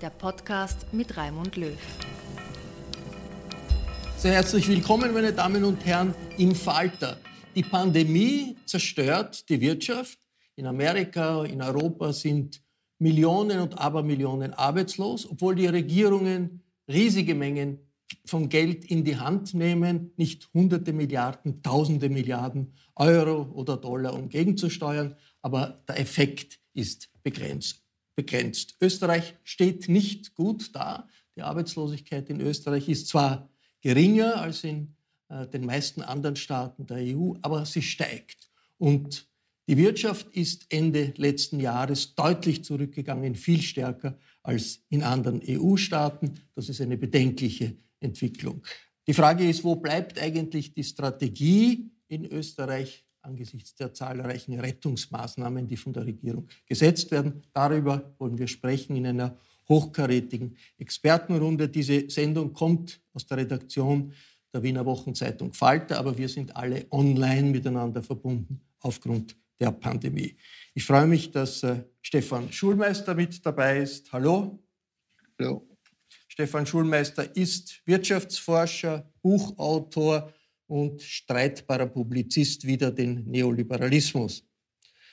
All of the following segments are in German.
Der Podcast mit Raimund Löw. Sehr herzlich willkommen, meine Damen und Herren, im Falter. Die Pandemie zerstört die Wirtschaft. In Amerika, in Europa sind Millionen und Abermillionen arbeitslos, obwohl die Regierungen riesige Mengen von Geld in die Hand nehmen, nicht hunderte Milliarden, tausende Milliarden Euro oder Dollar, um gegenzusteuern, aber der Effekt ist begrenzt begrenzt. Österreich steht nicht gut da. Die Arbeitslosigkeit in Österreich ist zwar geringer als in äh, den meisten anderen Staaten der EU, aber sie steigt. Und die Wirtschaft ist Ende letzten Jahres deutlich zurückgegangen, viel stärker als in anderen EU-Staaten. Das ist eine bedenkliche Entwicklung. Die Frage ist, wo bleibt eigentlich die Strategie in Österreich angesichts der zahlreichen Rettungsmaßnahmen, die von der Regierung gesetzt werden. Darüber wollen wir sprechen in einer hochkarätigen Expertenrunde. Diese Sendung kommt aus der Redaktion der Wiener Wochenzeitung Falter, aber wir sind alle online miteinander verbunden aufgrund der Pandemie. Ich freue mich, dass äh, Stefan Schulmeister mit dabei ist. Hallo. Hallo. Stefan Schulmeister ist Wirtschaftsforscher, Buchautor, und streitbarer Publizist wider den Neoliberalismus.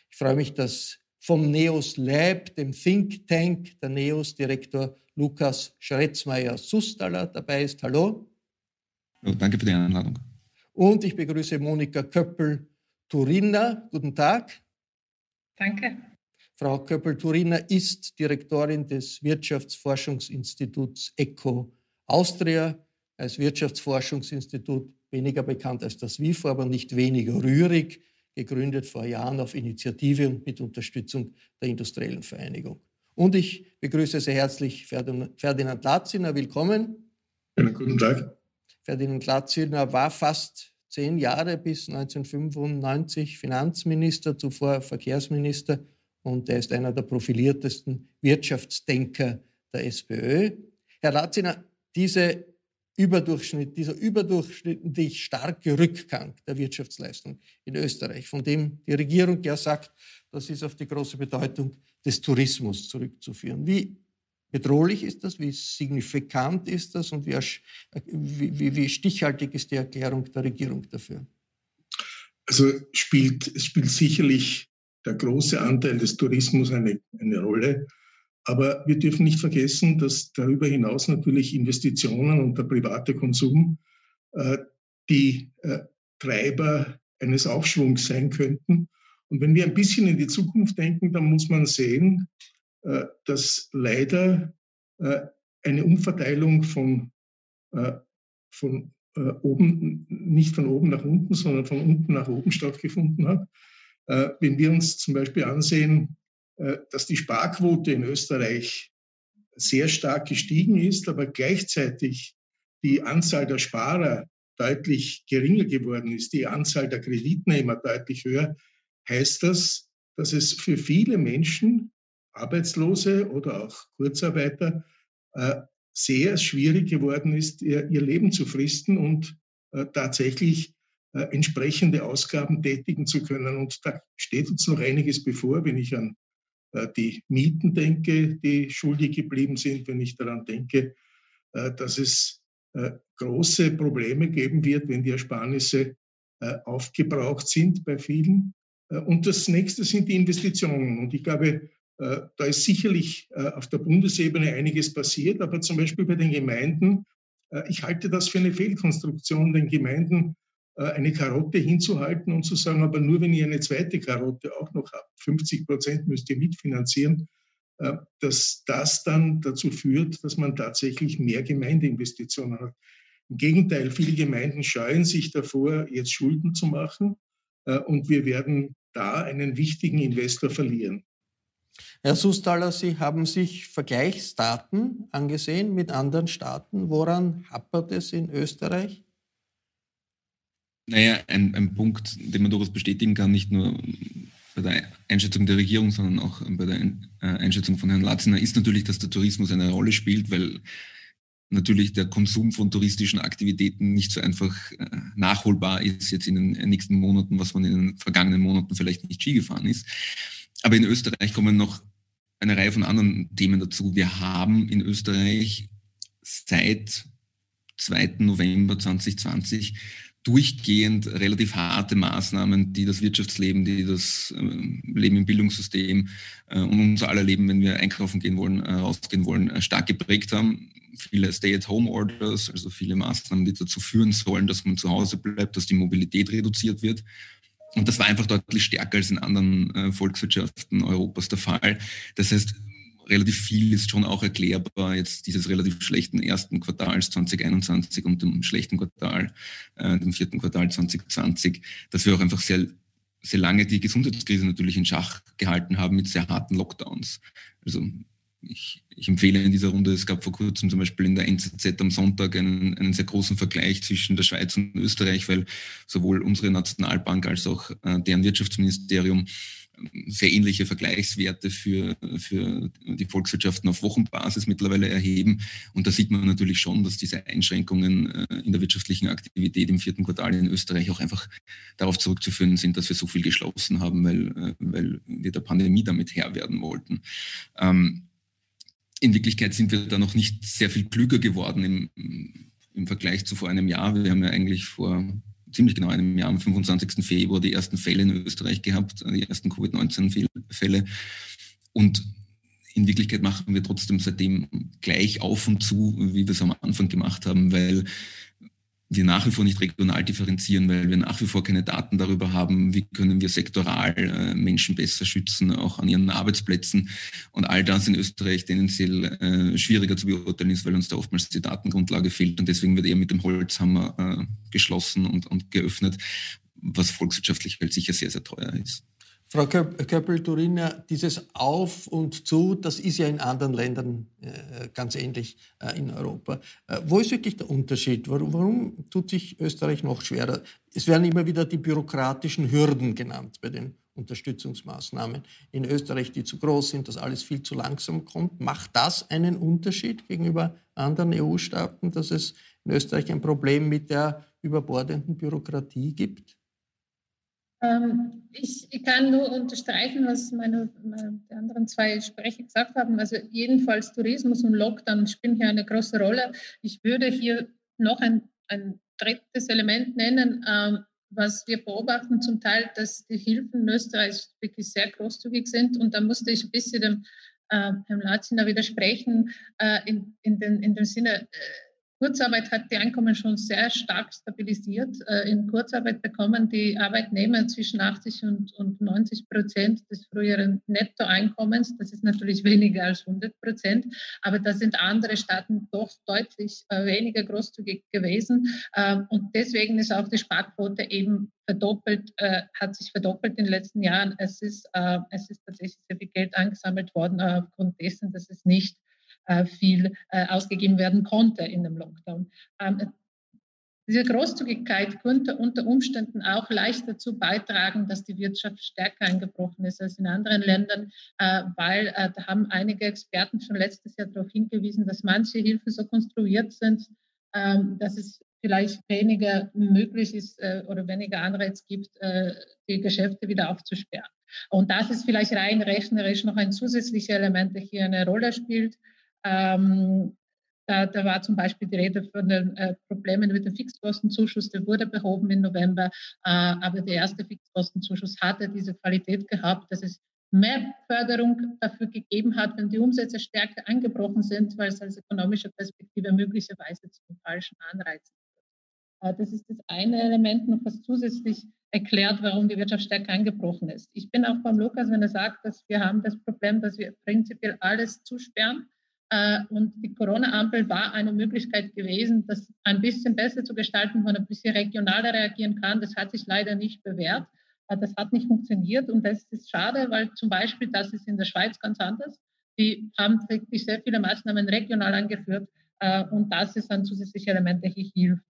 Ich freue mich, dass vom Neos Lab, dem Think Tank, der Neos Direktor Lukas Schretzmeier-Sustaler dabei ist. Hallo. Hallo. Danke für die Einladung. Und ich begrüße Monika Köppel-Turina. Guten Tag. Danke. Frau Köppel-Turina ist Direktorin des Wirtschaftsforschungsinstituts ECO Austria. Als Wirtschaftsforschungsinstitut weniger bekannt als das WIFO, aber nicht weniger rührig, gegründet vor Jahren auf Initiative und mit Unterstützung der Industriellen Vereinigung. Und ich begrüße sehr herzlich Ferdinand Latziner. Willkommen. Ja, guten Tag. Ferdinand Latziner war fast zehn Jahre bis 1995 Finanzminister, zuvor Verkehrsminister und er ist einer der profiliertesten Wirtschaftsdenker der SPÖ. Herr Latziner, diese Überdurchschnitt, dieser überdurchschnittlich starke Rückgang der Wirtschaftsleistung in Österreich, von dem die Regierung ja sagt, das ist auf die große Bedeutung des Tourismus zurückzuführen. Wie bedrohlich ist das? Wie signifikant ist das? Und wie, wie, wie stichhaltig ist die Erklärung der Regierung dafür? Also spielt, spielt sicherlich der große Anteil des Tourismus eine, eine Rolle. Aber wir dürfen nicht vergessen, dass darüber hinaus natürlich Investitionen und der private Konsum äh, die äh, Treiber eines Aufschwungs sein könnten. Und wenn wir ein bisschen in die Zukunft denken, dann muss man sehen, äh, dass leider äh, eine Umverteilung von, äh, von äh, oben, nicht von oben nach unten, sondern von unten nach oben stattgefunden hat. Wenn wir uns zum Beispiel ansehen, dass die Sparquote in Österreich sehr stark gestiegen ist, aber gleichzeitig die Anzahl der Sparer deutlich geringer geworden ist, die Anzahl der Kreditnehmer deutlich höher, heißt das, dass es für viele Menschen, Arbeitslose oder auch Kurzarbeiter, äh, sehr schwierig geworden ist, ihr, Leben zu fristen und äh, tatsächlich entsprechende Ausgaben tätigen zu können. Und da steht uns noch einiges bevor, wenn ich an äh, die Mieten denke, die schuldig geblieben sind, wenn ich daran denke, äh, dass es äh, große Probleme geben wird, wenn die Ersparnisse aufgebraucht sind bei vielen. Und das nächste sind die Investitionen. Und ich glaube, da ist sicherlich auf der Bundesebene einiges passiert, aber zum Beispiel bei den Gemeinden, ich halte das für eine Fehlkonstruktion, den Gemeinden äh, eine Karotte hinzuhalten und zu sagen, aber nur wenn ihr eine zweite Karotte auch noch habt, 50 Prozent müsst ihr mitfinanzieren, äh, dass das dann dazu führt, dass man tatsächlich mehr Gemeindeinvestitionen hat. Im Gegenteil, viele Gemeinden scheuen sich davor, jetzt Schulden zu machen äh, und wir werden da einen wichtigen Investor verlieren. Herr Sustaller, Sie haben sich Vergleichsdaten angesehen mit anderen Staaten. Woran hapert es in Österreich? Naja, ein, ein Punkt, den man durchaus bestätigen kann, nicht nur bei der Einschätzung der Regierung, sondern auch bei der äh, Einschätzung von Herrn Latziner, ist natürlich, dass der Tourismus eine Rolle spielt, weil natürlich der Konsum von touristischen Aktivitäten nicht so einfach äh, nachholbar ist jetzt in den nächsten Monaten, was man in den vergangenen Monaten vielleicht nicht Ski gefahren ist. Aber in Österreich kommen noch eine Reihe von anderen Themen dazu. Wir haben in Österreich seit 2. November 2020 durchgehend relativ harte Maßnahmen, die das Wirtschaftsleben, die das ähm, Leben im Bildungssystem äh, und unser aller Leben, wenn wir einkaufen gehen wollen, äh, rausgehen wollen, äh, stark geprägt haben. Viele Stay-at-Home-Orders, also viele Maßnahmen, die dazu führen sollen, dass man zu Hause bleibt, dass die Mobilität reduziert wird. Und das war einfach deutlich stärker als in anderen Volkswirtschaften Europas der Fall. Das heißt, relativ viel ist schon auch erklärbar jetzt dieses relativ schlechten ersten Quartals 2021 und dem schlechten Quartal, äh, dem vierten Quartal 2020, dass wir auch einfach sehr, sehr lange die Gesundheitskrise natürlich in Schach gehalten haben mit sehr harten Lockdowns. Also ich, ich, empfehle in dieser Runde, es gab vor kurzem zum Beispiel in der NZZ am Sonntag einen, einen, sehr großen Vergleich zwischen der Schweiz und Österreich, weil sowohl unsere Nationalbank als auch äh, deren Wirtschaftsministerium sehr ähnliche Vergleichswerte für, für die Volkswirtschaften auf Wochenbasis mittlerweile erheben. Und da sieht man natürlich schon, dass diese Einschränkungen äh, in der wirtschaftlichen Aktivität im vierten Quartal in Österreich auch einfach darauf zurückzuführen sind, dass wir so viel geschlossen haben, weil, äh, weil wir der Pandemie damit Herr werden wollten. Ähm, in Wirklichkeit sind wir da noch nicht sehr viel klüger geworden im, im Vergleich zu vor einem Jahr. Wir haben ja eigentlich vor ziemlich genau einem Jahr, am 25. Februar, die ersten Fälle in Österreich gehabt, die ersten Covid-19-Fälle. Und in Wirklichkeit machen wir trotzdem seitdem gleich auf und zu, wie wir es am Anfang gemacht haben, weil wir nach wie vor nicht regional differenzieren, weil wir nach wie vor keine Daten darüber haben, wie können wir sektoral äh, Menschen besser schützen, auch an ihren Arbeitsplätzen. Und all das in Österreich tendenziell äh, schwieriger zu beurteilen ist, weil uns da oftmals die Datengrundlage fehlt. Und deswegen wird eher mit dem Holzhammer äh, geschlossen und, und geöffnet, was volkswirtschaftlich halt sicher sehr, sehr teuer ist. Frau Köppel-Turiner, dieses Auf und Zu, das ist ja in anderen Ländern äh, ganz ähnlich äh, in Europa. Äh, wo ist wirklich der Unterschied? Warum, warum, tut sich Österreich noch schwerer? Es werden immer wieder die bürokratischen Hürden genannt bei den Unterstützungsmaßnahmen in Österreich, die zu groß sind, dass alles viel zu langsam kommt. Macht das einen Unterschied gegenüber anderen EU-Staaten, dass es in Österreich ein Problem mit der überbordenden Bürokratie gibt? Ähm, ich, ich, kann nur unterstreichen, was meine, die anderen zwei Sprecher gesagt haben. Also jedenfalls Tourismus und Lockdown spielen hier eine große Rolle. Ich würde hier noch ein, ein drittes Element nennen, ähm, was wir beobachten zum Teil, dass die Hilfen in Österreich wirklich sehr großzügig sind. Und da musste ich ein bisschen dem äh, Herrn Latziner widersprechen, äh, in, in, den, in dem Sinne, äh, Kurzarbeit hat die Einkommen schon sehr stark stabilisiert. Äh, in Kurzarbeit bekommen die Arbeitnehmer zwischen 80 und, und 90 Prozent des früheren Nettoeinkommens. Das ist natürlich weniger als 100 Prozent, aber da sind andere Staaten doch deutlich äh, weniger großzügig gewesen. Ähm, und deswegen ist auch die Sparquote eben verdoppelt, äh, hat sich verdoppelt in den letzten Jahren. Es ist, es ist tatsächlich sehr viel Geld angesammelt worden aufgrund dessen, dass es nicht viel äh, ausgegeben werden konnte in dem Lockdown. Ähm, diese Großzügigkeit könnte unter Umständen auch leicht dazu beitragen, dass die Wirtschaft stärker eingebrochen ist als in anderen Ländern, äh, weil da haben einige Experten schon letztes Jahr darauf hingewiesen, dass manche Hilfen so konstruiert sind, ähm, dass es vielleicht weniger möglich ist oder weniger Anreiz gibt, die Geschäfte wieder aufzusperren. Und das ist vielleicht rein rechnerisch noch ein zusätzliches Element, das hier eine Rolle spielt. Ähm, da, da, war zum Beispiel die Rede von den äh, Problemen mit dem Fixkostenzuschuss, der wurde behoben im November, äh, aber der erste Fixkostenzuschuss hatte diese Qualität gehabt, dass es mehr Förderung dafür gegeben hat, wenn die Umsätze stärker angebrochen sind, weil es als ökonomische Perspektive möglicherweise zum falschen Anreizen führt. Äh, das ist das eine Element noch, was zusätzlich erklärt, warum die Wirtschaft stärker angebrochen ist. Ich bin auch beim Lukas, wenn er sagt, dass wir haben das Problem, dass wir prinzipiell alles zusperren und die Corona-Ampel war eine Möglichkeit gewesen, das ein bisschen besser zu gestalten, wo man ein bisschen regionaler reagieren kann. Das hat sich leider nicht bewährt. Äh, das hat nicht funktioniert und das ist schade, weil zum Beispiel das ist in der Schweiz ganz anders. Die haben wirklich sehr viele Maßnahmen regional angeführt äh, und das ist ein zusätzliches Element, der hier hilft.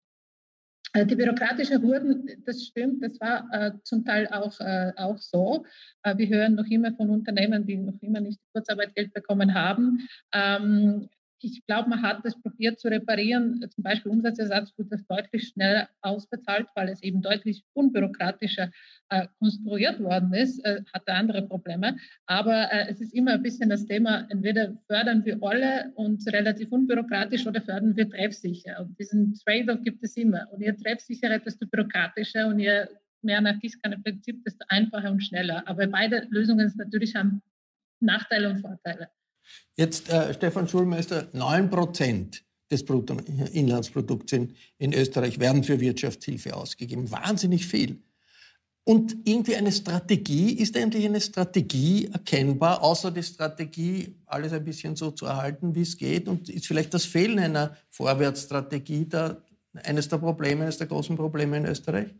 Äh, die bürokratischen Hürden, das stimmt, das war äh, zum Teil auch, äh, auch so. Äh, wir hören noch immer von Unternehmen, die noch immer nicht Kurzarbeitgeld bekommen haben. Ähm, ich glaube, man hat das probiert zu reparieren. Zum Beispiel Umsatzersatz wird das deutlich schneller ausbezahlt, weil es eben deutlich unbürokratischer äh, konstruiert worden ist, äh, hatte andere Probleme. Aber äh, es ist immer ein bisschen das Thema, entweder fördern wir alle und relativ unbürokratisch oder fördern wir treffsicher. Und diesen Trade-off gibt es immer. Und je treffsicherer, desto bürokratischer und je mehr nach Gießkanne-Prinzip, desto einfacher und schneller. Aber beide Lösungen natürlich haben Nachteile und Vorteile. Jetzt, äh, Stefan Schulmeister, 9 Prozent des Bruttoinlandsprodukts in, in Österreich werden für Wirtschaftshilfe ausgegeben. Wahnsinnig viel. Und irgendwie eine Strategie, ist eigentlich eine Strategie erkennbar, außer die Strategie, alles ein bisschen so zu erhalten, wie es geht? Und ist vielleicht das Fehlen einer Vorwärtsstrategie da eines der Probleme, eines der großen Probleme in Österreich?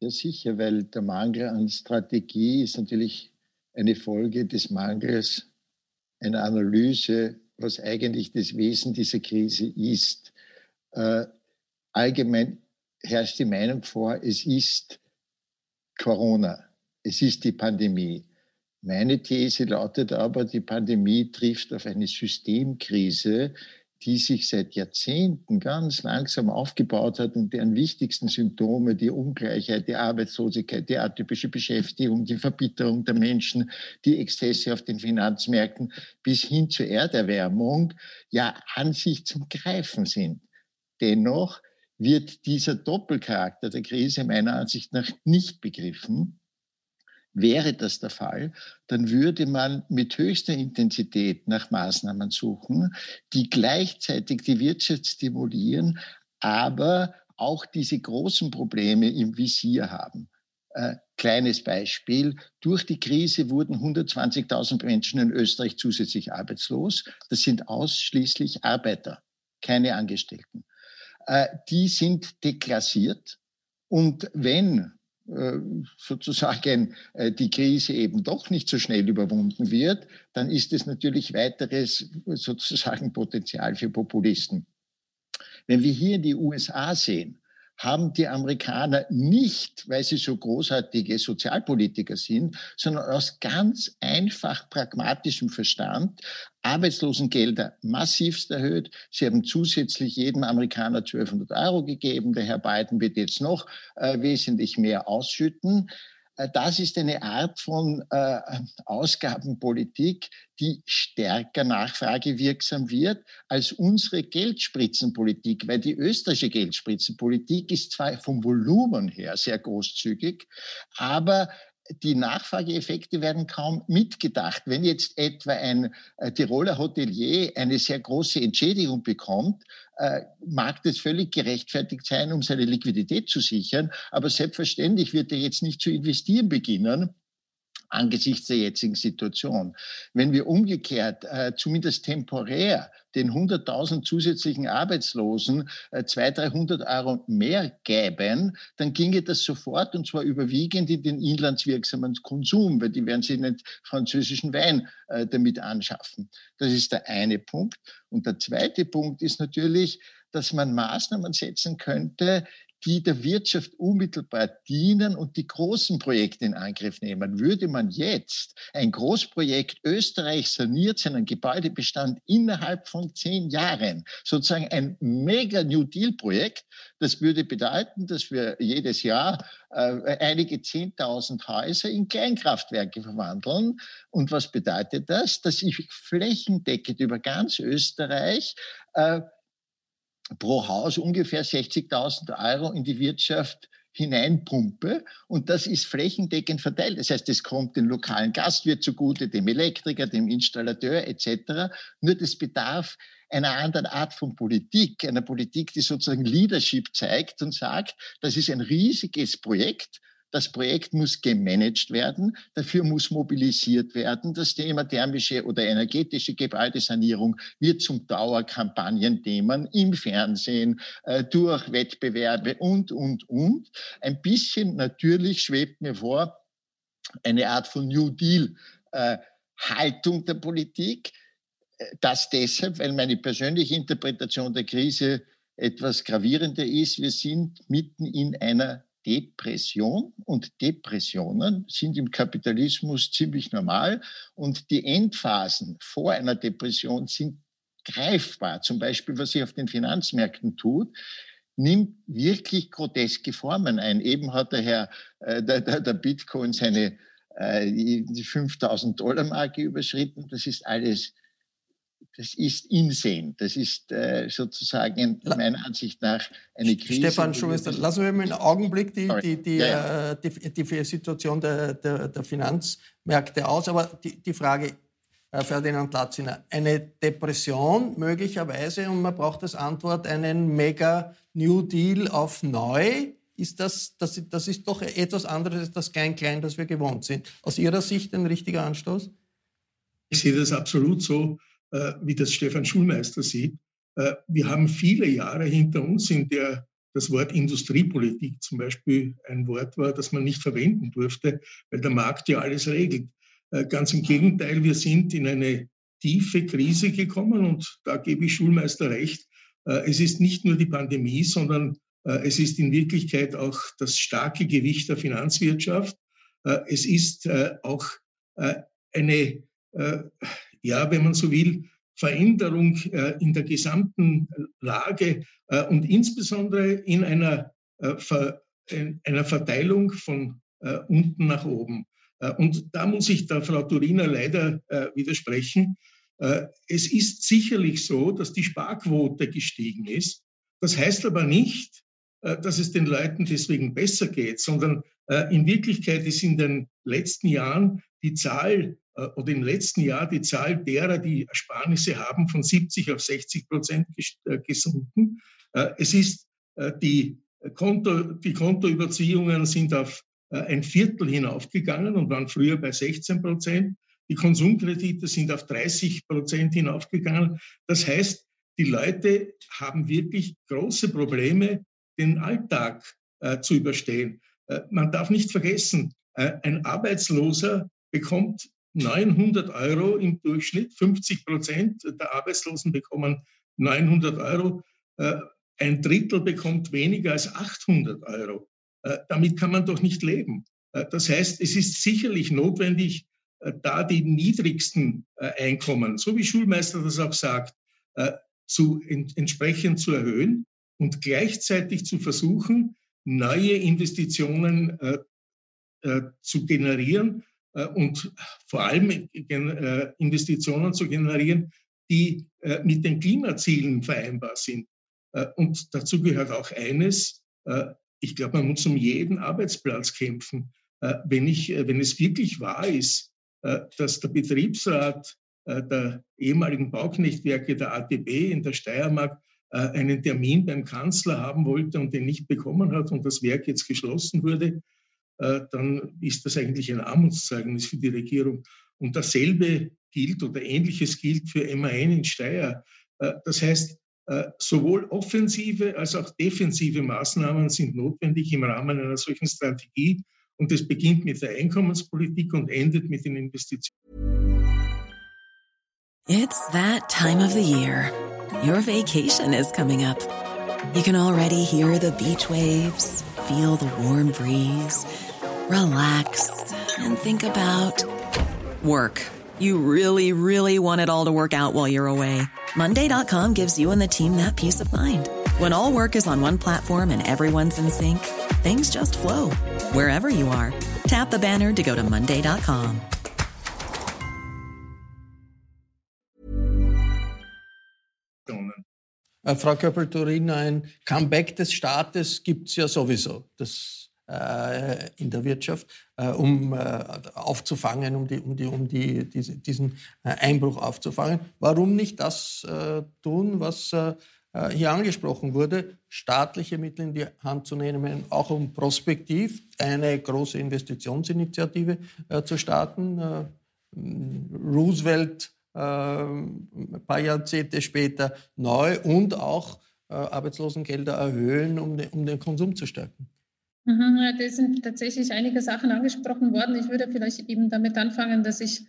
Ja, sicher, weil der Mangel an Strategie ist natürlich eine Folge des Mangels einer Analyse, was eigentlich das Wesen dieser Krise ist. Äh, allgemein herrscht die Meinung vor, es ist Corona, es ist die Pandemie. Meine These lautet aber, die Pandemie trifft auf eine Systemkrise, die sich seit Jahrzehnten ganz langsam aufgebaut hat und deren wichtigsten Symptome die Ungleichheit, die Arbeitslosigkeit, die atypische Beschäftigung, die Verbitterung der Menschen, die Exzesse auf den Finanzmärkten bis hin zur Erderwärmung ja an sich zum Greifen sind. Dennoch wird dieser Doppelcharakter der Krise meiner Ansicht nach nicht begriffen. Wäre das der Fall, dann würde man mit höchster Intensität nach Maßnahmen suchen, die gleichzeitig die Wirtschaft stimulieren, aber auch diese großen Probleme im Visier haben. Äh, kleines Beispiel. Durch die Krise wurden 120.000 Menschen in Österreich zusätzlich arbeitslos. Das sind ausschließlich Arbeiter, keine Angestellten. Äh, die sind deklassiert. Und wenn sozusagen äh, die Krise eben doch nicht so schnell überwunden wird, dann ist es natürlich weiteres sozusagen Potenzial für Populisten. Wenn wir hier die USA sehen, haben die Amerikaner nicht, weil sie so großartige Sozialpolitiker sind, sondern aus ganz einfach pragmatischem Verstand Arbeitslosengelder massivst erhöht. Sie haben zusätzlich jedem Amerikaner 1200 Euro gegeben. Der Herr Biden wird jetzt noch äh, wesentlich mehr ausschütten. Äh, das ist eine Art von äh, Ausgabenpolitik, die stärker nachfragewirksam wird als unsere Geldspritzenpolitik, weil die österreichische Geldspritzenpolitik ist zwar vom Volumen her sehr großzügig, aber die Nachfrageeffekte werden kaum mitgedacht. Wenn jetzt etwa ein äh, Tiroler Hotelier eine sehr große Entschädigung bekommt, äh, mag das völlig gerechtfertigt sein, um seine Liquidität zu sichern. Aber selbstverständlich wird er jetzt nicht zu investieren beginnen, angesichts der jetzigen Situation. Wenn wir umgekehrt, äh, zumindest temporär, den 100.000 zusätzlichen Arbeitslosen äh, 200, 300 Euro mehr gäben, dann ginge das sofort und zwar überwiegend in den inlandswirksamen Konsum, weil die werden sich nicht französischen Wein äh, damit anschaffen. Das ist der eine Punkt. Und der zweite Punkt ist natürlich, dass man Maßnahmen setzen könnte, die der Wirtschaft unmittelbar dienen und die großen Projekte in Angriff nehmen. Würde man jetzt ein Großprojekt Österreich saniert seinen Gebäudebestand innerhalb von zehn Jahren, sozusagen ein mega New Deal Projekt, das würde bedeuten, dass wir jedes Jahr äh, einige zehntausend Häuser in Kleinkraftwerke verwandeln. Und was bedeutet das? Dass ich flächendeckend über ganz Österreich äh, pro Haus ungefähr 60.000 Euro in die Wirtschaft hineinpumpe und das ist flächendeckend verteilt. Das heißt, es kommt dem lokalen Gastwirt zugute, dem Elektriker, dem Installateur etc. Nur das bedarf einer anderen Art von Politik, einer Politik, die sozusagen Leadership zeigt und sagt, das ist ein riesiges Projekt, das Projekt muss gemanagt werden. Dafür muss mobilisiert werden. Das Thema thermische oder energetische Gebäudesanierung wird zum Dauerkampagnenthema im Fernsehen, äh, durch Wettbewerbe und, und, und. Ein bisschen natürlich schwebt mir vor, eine Art von New Deal äh, Haltung der Politik. Das deshalb, weil meine persönliche Interpretation der Krise etwas gravierender ist. Wir sind mitten in einer Depression und Depressionen sind im Kapitalismus ziemlich normal und die Endphasen vor einer Depression sind greifbar. Zum Beispiel, was sich auf den Finanzmärkten tut, nimmt wirklich groteske Formen ein. Eben hat der Herr, äh, der, der, Bitcoin seine äh, die 5000 Dollar Marke überschritten. Das ist alles das ist Insane. Das ist äh, sozusagen meiner Ansicht nach eine Krise. Stefan Schuster, lassen wir mal einen Augenblick die, die, die, ja, ja. Äh, die, die Situation der, der, der, Finanzmärkte aus. Aber die, die Frage, äh, Ferdinand Latziner, eine Depression möglicherweise und man braucht als Antwort einen Mega New Deal auf neu. Ist das, das, das ist doch etwas anderes als das Klein-Klein, das wir gewohnt sind. Aus Ihrer Sicht ein richtiger Anstoß? Ich sehe das absolut so. Äh, wie das Stefan Schulmeister sieht. Äh, wir haben viele Jahre hinter uns, in der das Wort Industriepolitik zum Beispiel ein Wort war, das man nicht verwenden durfte, weil der Markt ja alles regelt. Äh, ganz im Gegenteil, wir sind in eine tiefe Krise gekommen und da gebe ich Schulmeister recht. Es ist nicht nur die Pandemie, sondern es ist in Wirklichkeit auch das starke Gewicht der Finanzwirtschaft. Es ist auch eine ja, wenn man so will, Veränderung äh, in der gesamten Lage äh, und insbesondere in einer, äh, Ver, in einer Verteilung von äh, unten nach oben. Äh, und da muss ich der Frau Turina leider äh, widersprechen. es ist sicherlich so, dass die Sparquote gestiegen ist. Das heißt aber nicht, dass es den Leuten deswegen besser geht, sondern in Wirklichkeit ist in den letzten Jahren die Zahl äh, oder im letzten Jahr die Zahl derer, die Ersparnisse haben, von 70 auf 60 Prozent äh, gesunken. Äh, es ist die, Konto, die Kontoüberziehungen sind auf ein Viertel hinaufgegangen und waren früher bei 16 Prozent. Die Konsumkredite sind auf 30 Prozent hinaufgegangen. Das heißt, die Leute haben wirklich große Probleme, den Alltag äh, zu überstehen. Äh, man darf nicht vergessen, äh, ein Arbeitsloser bekommt 900 Euro im Durchschnitt. 50 Prozent der Arbeitslosen bekommen 900 Euro. Äh, ein Drittel bekommt weniger als 800 Euro. Äh, damit kann man doch nicht leben. Äh, das heißt, es ist sicherlich notwendig, da die niedrigsten Einkommen, so wie Schulmeister das auch sagt, zu, entsprechend zu erhöhen und gleichzeitig zu versuchen, neue Investitionen zu generieren, und vor allem äh, Investitionen zu generieren, die äh, mit den Klimazielen vereinbar sind. Und dazu gehört auch eines, ich glaube, man muss um jeden Arbeitsplatz kämpfen. wenn, ich, wenn es wirklich wahr ist, dass der Betriebsrat der ehemaligen Bauknechtwerke der ATB in der Steiermark einen Termin beim Kanzler haben wollte und den nicht bekommen hat und das Werk jetzt geschlossen wurde, dann ist das eigentlich ein Armutszeugnis für die Regierung. Und dasselbe gilt oder ähnliches gilt für MAN in Steyr. Das heißt, äh, sowohl offensive als auch defensive Maßnahmen sind notwendig im Rahmen einer solchen Strategie. Und es beginnt mit der Einkommenspolitik und endet mit den Investitionen. It's that time of the year. Your vacation is coming up. You can already hear the beach waves, feel the warm breeze, relax and think about work. You really, really want it all to work out while you're away. Monday.com gives you and the team that peace of mind. When all work is on one platform and everyone's in sync, things just flow wherever you are. Tap the banner to go to Monday.com. Äh, Frau Köppel-Turin, ein Comeback des Staates gibt es ja sowieso. Das in der Wirtschaft, äh, um äh, aufzufangen, um, die, um, die, um die, diese, diesen Einbruch aufzufangen. Warum nicht das tun, was hier angesprochen wurde, staatliche Mittel in die Hand zu nehmen, auch um prospektiv eine große Investitionsinitiative zu starten. Roosevelt ein paar Jahrzehnte später neu und auch Arbeitslosengelder erhöhen, um den Konsum zu stärken. Mhm, da sind tatsächlich einige Sachen angesprochen worden. Ich würde vielleicht eben damit anfangen, dass ich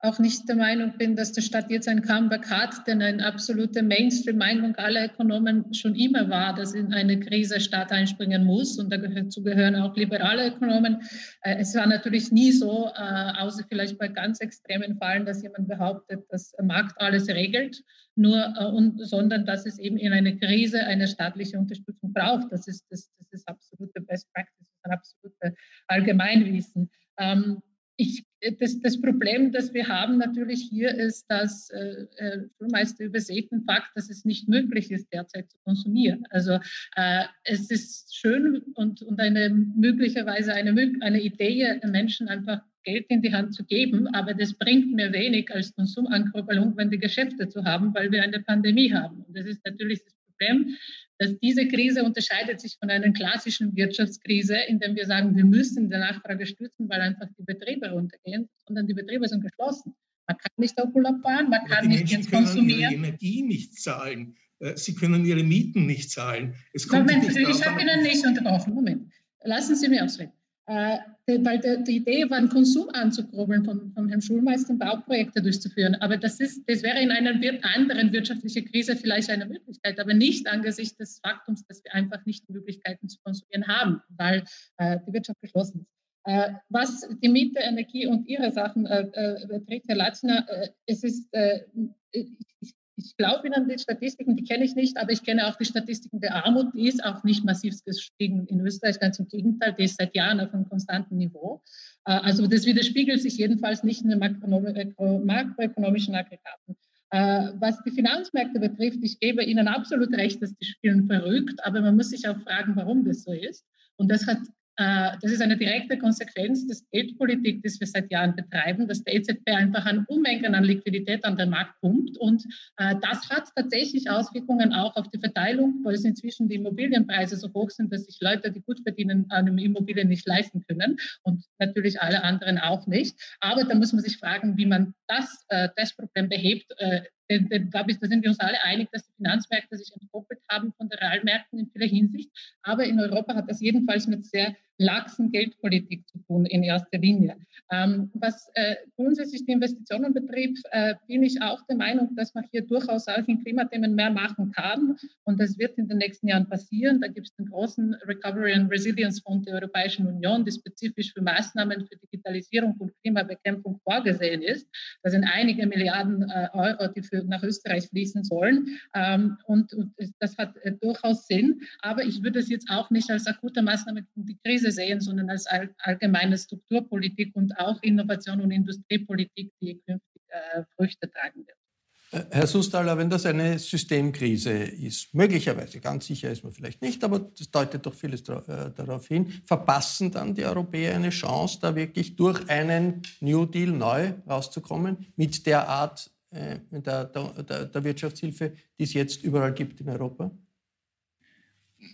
auch nicht der Meinung bin, dass der Staat jetzt ein Comeback hat, denn eine absolute Mainstream-Meinung aller Ökonomen schon immer war, dass in eine Krise Staat einspringen muss. Und dazu gehören auch liberale Ökonomen. Äh, es war natürlich nie so, äh, außer vielleicht bei ganz extremen Fallen, dass jemand behauptet, dass der Markt alles regelt, nur, äh, sondern dass es eben in einer Krise eine staatliche Unterstützung braucht. Das ist, das, das ist absolute Best Practice, ein absolute Allgemeinwissen. Ähm, ich, das, das, Problem, das wir haben natürlich hier, ist, dass äh, äh meist übersehen Fakt, dass es nicht möglich ist, derzeit zu konsumieren. Also äh, es ist schön und, und eine möglicherweise eine, eine Idee, Menschen einfach Geld in die Hand zu geben, aber das bringt mir wenig als Konsumankurbelung, wenn die Geschäfte zu haben, weil wir eine Pandemie haben. Und das ist natürlich das Problem, dass diese Krise unterscheidet sich von einer klassischen Wirtschaftskrise, in der wir sagen, wir müssen die Nachfrage stützen, weil einfach die Betriebe runtergehen, sondern die Betriebe sind geschlossen. Man kann nicht auf Urlaub fahren, man kann nicht jetzt konsumieren. Ihre Energie nicht zahlen. Äh, sie können ihre Mieten nicht zahlen. Moment, ich habe Ihnen nicht unterbrochen. Moment. Lassen Sie mich ausreden. Äh, weil die, Idee war, einen Konsum anzukurbeln von, von Herrn Schulmeister, Bauprojekte durchzuführen. Aber das, ist, das wäre in einer anderen wirtschaftlichen Krise vielleicht eine Möglichkeit, aber nicht angesichts des Faktums, dass wir einfach nicht die Möglichkeiten zu konsumieren haben, weil äh, die Wirtschaft geschlossen ist. Äh, was die Miete, Energie und Ihre Sachen äh, äh betrifft, Herr Latzner, es ist, ich ich glaube Ihnen die Statistiken, die kenne ich nicht, aber ich kenne auch die Statistiken der Armut. Die ist auch nicht massiv gestiegen in Österreich, ganz im Gegenteil, die ist seit Jahren auf einem konstanten Niveau. Äh, also das widerspiegelt sich jedenfalls nicht in den makroökonomischen Aggregaten. Äh, was die Finanzmärkte betrifft, ich gebe Ihnen absolut recht, dass die spielen verrückt, aber man muss sich auch fragen, warum das so ist. Und das hat äh, das ist eine direkte Konsequenz des Geldpolitik, die wir seit Jahren betreiben, dass der EZB einfach an Unmengen an Liquidität an den Markt pumpt. Und äh, das hat tatsächlich Auswirkungen auch auf die Verteilung, weil es inzwischen die Immobilienpreise so hoch sind, dass sich Leute, die gut verdienen, eine Immobilie nicht leisten können und natürlich alle anderen auch nicht. Aber da muss man sich fragen, wie man das, äh, das Problem behebt. Glaube ich, da sind wir uns alle einig, dass die Finanzmärkte sich entkoppelt haben von den Realmärkten in vieler Hinsicht. Aber in Europa hat das jedenfalls mit sehr laxen Geldpolitik zu tun in erster Linie. Ähm, was äh, grundsätzlich die Investitionen betrifft, äh, bin ich auch der Meinung, dass man hier durchaus auch in Klimathemen mehr machen kann. Und das wird in den nächsten Jahren passieren. Da gibt es den großen Recovery and Resilience Fonds der Europäischen Union, der spezifisch für Maßnahmen für Digitalisierung und Klimabekämpfung vorgesehen ist. Das sind einige Milliarden äh, Euro, die für, nach Österreich fließen sollen. Ähm, und, und, das hat äh, durchaus Sinn. Aber ich würde es jetzt auch nicht als akute Maßnahme gegen die Krise sehen, sondern als all, allgemeine Strukturpolitik und auch Innovation und Industriepolitik, die künftig äh, Früchte tragen wird. Äh, Herr Sustaller, wenn das eine Systemkrise ist, möglicherweise, ganz sicher ist man vielleicht nicht, aber das deutet doch vieles äh, darauf hin, verpassen dann die Europäer eine Chance, da wirklich durch einen New Deal neu rauszukommen, mit der Art äh, der, der, der Wirtschaftshilfe, die es jetzt überall gibt in Europa?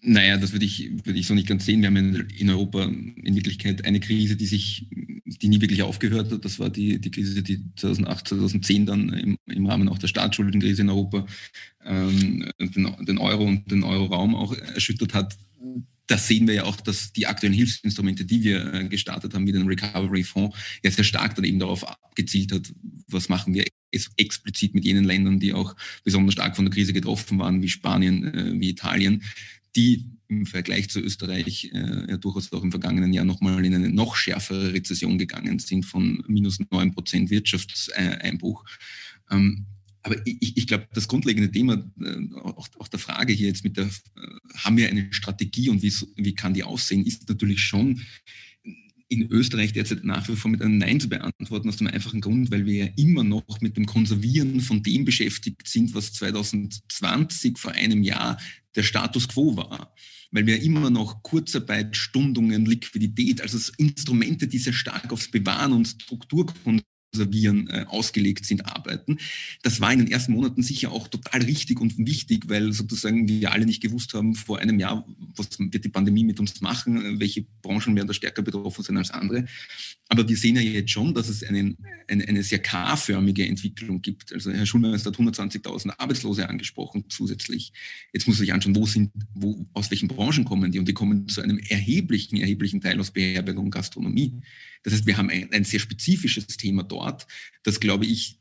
Naja, das würde ich, würde ich so nicht ganz sehen. Wir haben in Europa in Wirklichkeit eine Krise, die sich, die nie wirklich aufgehört hat. Das war die, die Krise, die 2008, 2010 dann im, im Rahmen auch der Staatsschuldenkrise in Europa ähm, den, den Euro und den Euroraum auch erschüttert hat. Das sehen wir ja auch, dass die aktuellen Hilfsinstrumente, die wir äh, gestartet haben, wie den Recovery Fonds, ja sehr stark dann eben darauf abgezielt hat, was machen wir explizit mit jenen Ländern, die auch besonders stark von der Krise getroffen waren, wie Spanien, äh, wie Italien, die im Vergleich zu Österreich äh, ja durchaus auch im vergangenen Jahr nochmal in eine noch schärfere Rezession gegangen sind von minus neun Prozent Wirtschaftseinbruch. Ähm, aber ich, ich glaube, das grundlegende Thema äh, auch, auch, der Frage hier jetzt mit der, äh, haben wir eine Strategie und wie, wie kann die aussehen, ist natürlich schon in Österreich derzeit nach wie vor mit einem Nein zu beantworten, aus dem einfachen Grund, weil wir ja immer noch mit dem Konservieren von dem beschäftigt sind, was 2020 vor einem Jahr der Status quo war. Weil wir immer noch Kurzarbeit, Stundungen, Liquidität, also Instrumente, die sehr stark aufs Bewahren und Strukturkonservieren Servieren äh, ausgelegt sind, arbeiten. Das war in den ersten Monaten sicher auch total richtig und wichtig, weil sozusagen wir alle nicht gewusst haben vor einem Jahr, was wird die Pandemie mit uns machen, welche Branchen werden da stärker betroffen sein als andere. Aber wir sehen ja jetzt schon, dass es einen, eine, eine sehr K-förmige Entwicklung gibt. Also Herr Schulmeister hat 120.000 Arbeitslose angesprochen zusätzlich. Jetzt muss man sich anschauen, wo sind, wo, aus welchen Branchen kommen die? Und die kommen zu einem erheblichen, erheblichen Teil aus Beherbergung und Gastronomie. Das heißt, wir haben ein, ein, sehr spezifisches Thema dort, das, glaube ich,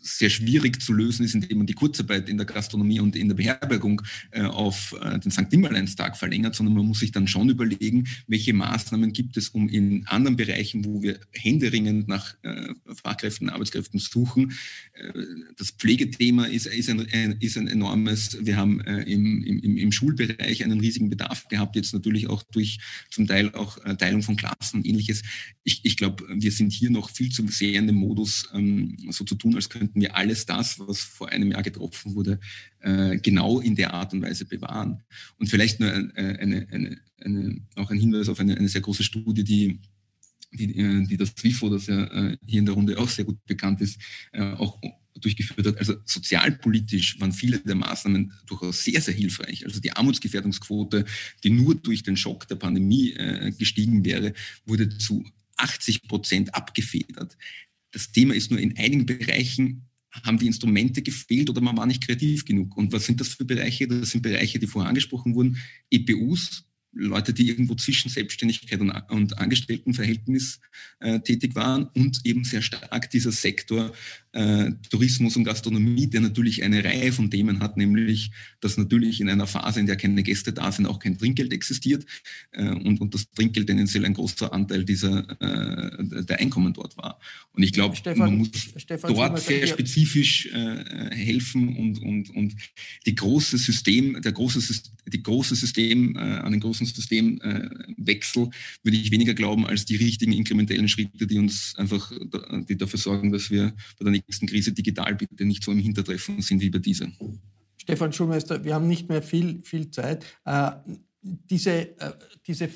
sehr schwierig zu lösen ist, indem man die Kurzarbeit in der Gastronomie und in der Beherbergung äh, auf äh, den St. Nimmerleinstag verlängert, sondern man muss sich dann schon überlegen, welche Maßnahmen gibt es, um in anderen Bereichen, wo wir händeringend nach äh, Fachkräften, Arbeitskräften suchen. Äh, das Pflegethema ist, ist, ein, ist ein enormes. Wir haben äh, im, im, im Schulbereich einen riesigen Bedarf gehabt, jetzt natürlich auch durch zum Teil auch äh, Teilung von Klassen und ähnliches ich, ich glaube, wir sind hier noch viel zu sehr dem Modus, ähm, so zu tun, als könnten wir alles das, was vor einem Jahr getroffen wurde, äh, genau in der Art und Weise bewahren. Und vielleicht nur äh, eine, eine, eine, auch ein Hinweis auf eine, sehr große Studie, die die, äh, die das WIFO, das ja äh, hier in der Runde auch sehr gut bekannt ist, äh, auch durchgeführt hat. Also sozialpolitisch waren viele der Maßnahmen durchaus sehr, sehr hilfreich. Also die Armutsgefährdungsquote, die nur durch den Schock der Pandemie gestiegen wäre, wurde zu 80 Prozent abgefedert. Das Thema ist nur, in einigen Bereichen haben die Instrumente gefehlt oder man war nicht kreativ genug. Und was sind das für Bereiche? Das sind Bereiche, die vorher angesprochen wurden. EPUs, Leute, die irgendwo zwischen Selbstständigkeit und, und Angestelltenverhältnis äh, tätig waren und eben sehr stark dieser Sektor äh, Tourismus und Gastronomie, der natürlich eine Reihe von Themen hat, nämlich, dass natürlich in einer Phase, in der keine Gäste da sind, auch kein Trinkgeld existiert äh, und, und das Trinkgeld tendenziell ein großer Anteil dieser, äh, der Einkommen dort war. Und ich glaube, man muss Stefan dort sehr spezifisch äh, helfen und, und, und die große System, der große, die große System, äh, an den großen Systemwechsel würde ich weniger glauben als die richtigen inkrementellen Schritte, die uns einfach, die dafür sorgen, dass wir bei der nächsten Krise digital bitte nicht so im Hintertreffen sind wie bei dieser. Stefan Schulmeister, wir haben nicht mehr viel, viel Zeit. Diese, äh, diese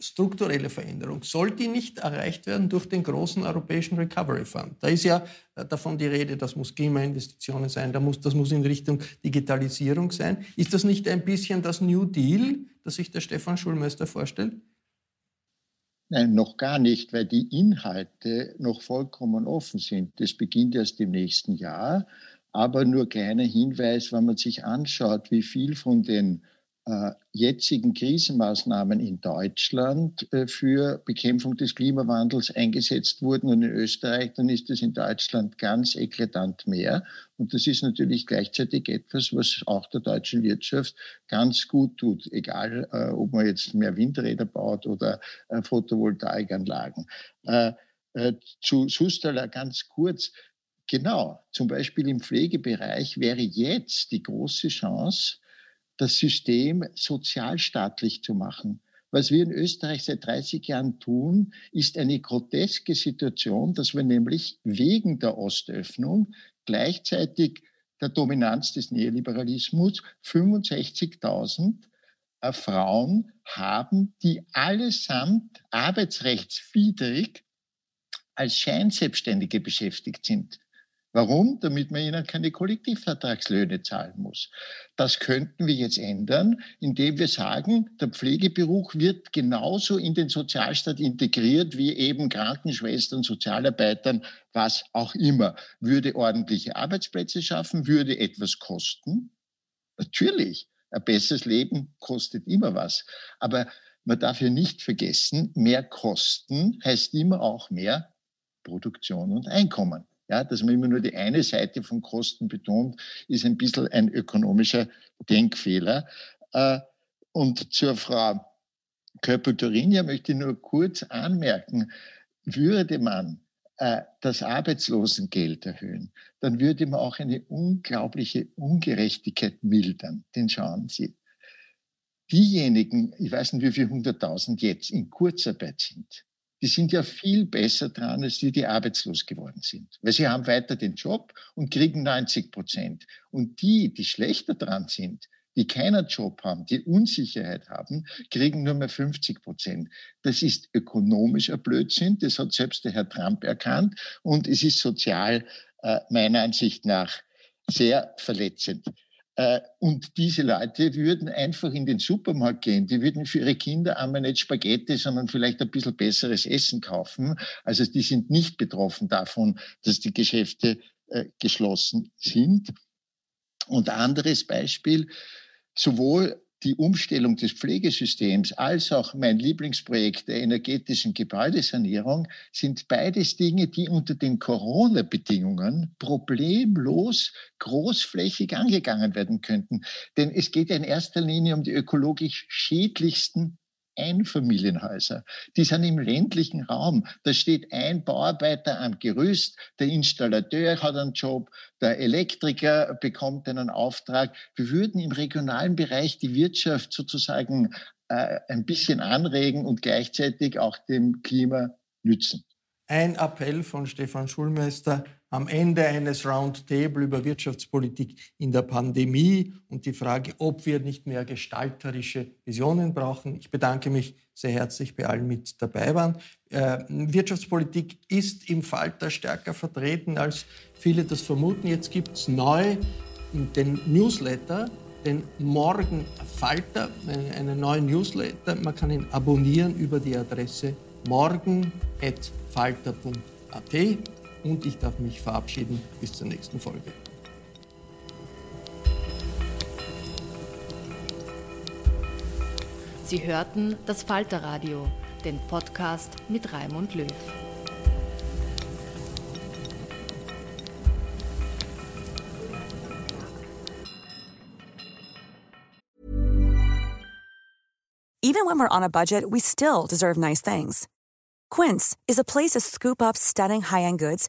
strukturelle Veränderung, soll die nicht erreicht werden durch den großen europäischen Recovery Fund? Da ist ja äh, davon die Rede, das muss Klimainvestitionen sein, muss, das muss in Richtung Digitalisierung sein. Ist das nicht ein bisschen das New Deal, das sich der Stefan Schulmeister vorstellt? Nein, noch gar nicht, weil die Inhalte noch vollkommen offen sind. Das beginnt erst im nächsten Jahr. Aber nur kleiner Hinweis, wenn man sich anschaut, wie viel von den jetzigen Krisenmaßnahmen in Deutschland äh, für Bekämpfung des Klimawandels eingesetzt wurden und in Österreich, dann ist es in Deutschland ganz eklatant mehr. Und das ist natürlich gleichzeitig etwas, was auch der deutschen Wirtschaft ganz gut tut, egal äh, ob man jetzt mehr Windräder baut oder äh, Photovoltaikanlagen. Äh, äh, zu Sustala ganz kurz. Genau, zum Beispiel im Pflegebereich wäre jetzt die große Chance, das System sozialstaatlich zu machen. Was wir in Österreich seit 30 Jahren tun, ist eine groteske Situation, dass wir nämlich wegen der Ostöffnung gleichzeitig der Dominanz des Neoliberalismus 65.000 äh, Frauen haben, die allesamt arbeitsrechtswidrig als Scheinselbstständige beschäftigt sind. Warum? Damit man ihnen keine Kollektivvertragslöhne zahlen muss. Das könnten wir jetzt ändern, indem wir sagen, der Pflegeberuf wird genauso in den Sozialstaat integriert wie eben Krankenschwestern, Sozialarbeitern, was auch immer. Würde ordentliche Arbeitsplätze schaffen, würde etwas kosten. Natürlich, ein besseres Leben kostet immer was. Aber man darf ja nicht vergessen, mehr Kosten heißt immer auch mehr Produktion und Einkommen. Ja, dass man immer nur die eine Seite von Kosten betont, ist ein bisschen ein ökonomischer Denkfehler. Äh, und zur Frau Köppel-Torinja möchte ich nur kurz anmerken, würde man äh, das Arbeitslosengeld erhöhen, dann würde man auch eine unglaubliche Ungerechtigkeit mildern. Denn schauen Sie, diejenigen, ich weiß nicht, wie viele hunderttausend jetzt in Kurzarbeit sind, die sind ja viel besser dran als die, die arbeitslos geworden sind. Weil sie haben weiter den Job und kriegen 90 Prozent. Und die, die schlechter dran sind, die keinen Job haben, die Unsicherheit haben, kriegen nur mehr 50 Prozent. Das ist ökonomischer Blödsinn, das hat selbst der Herr Trump erkannt und es ist sozial äh, meiner Ansicht nach sehr verletzend. Äh, und diese Leute würden einfach in den Supermarkt gehen. Die würden für ihre Kinder einmal nicht Spaghetti, sondern vielleicht ein bisschen besseres Essen kaufen. Also die sind nicht betroffen davon, dass die Geschäfte äh, geschlossen sind. Und anderes Beispiel, sowohl die Umstellung des Pflegesystems als auch mein Lieblingsprojekt der energetischen Gebäudesanierung sind beides Dinge, die unter den Corona-Bedingungen problemlos großflächig angegangen werden könnten. Denn es geht in erster Linie um die ökologisch schädlichsten Einfamilienhäuser. Die sind im ländlichen Raum. Da steht ein Bauarbeiter am Gerüst, der Installateur hat einen Job, der Elektriker bekommt einen Auftrag. Wir würden im regionalen Bereich die Wirtschaft sozusagen äh, ein bisschen anregen und gleichzeitig auch dem Klima nützen. Ein Appell von Stefan Schulmeister am Ende eines Roundtable über Wirtschaftspolitik in der Pandemie und die Frage, ob wir nicht mehr gestalterische Visionen brauchen. Ich bedanke mich sehr herzlich bei allen mit dabei waren. Äh, Wirtschaftspolitik ist im Falter stärker vertreten, als viele das vermuten. Jetzt gibt es neu den Newsletter, den Morgen Falter, einen neuen Newsletter. Man kann ihn abonnieren über die Adresse morgen.falter.at und ich darf mich verabschieden bis zur nächsten Folge. Sie hörten das Falterradio, den Podcast mit Raimund Löw. Even when we're on a budget, we still deserve nice things. Quince is a place to scoop up stunning high-end goods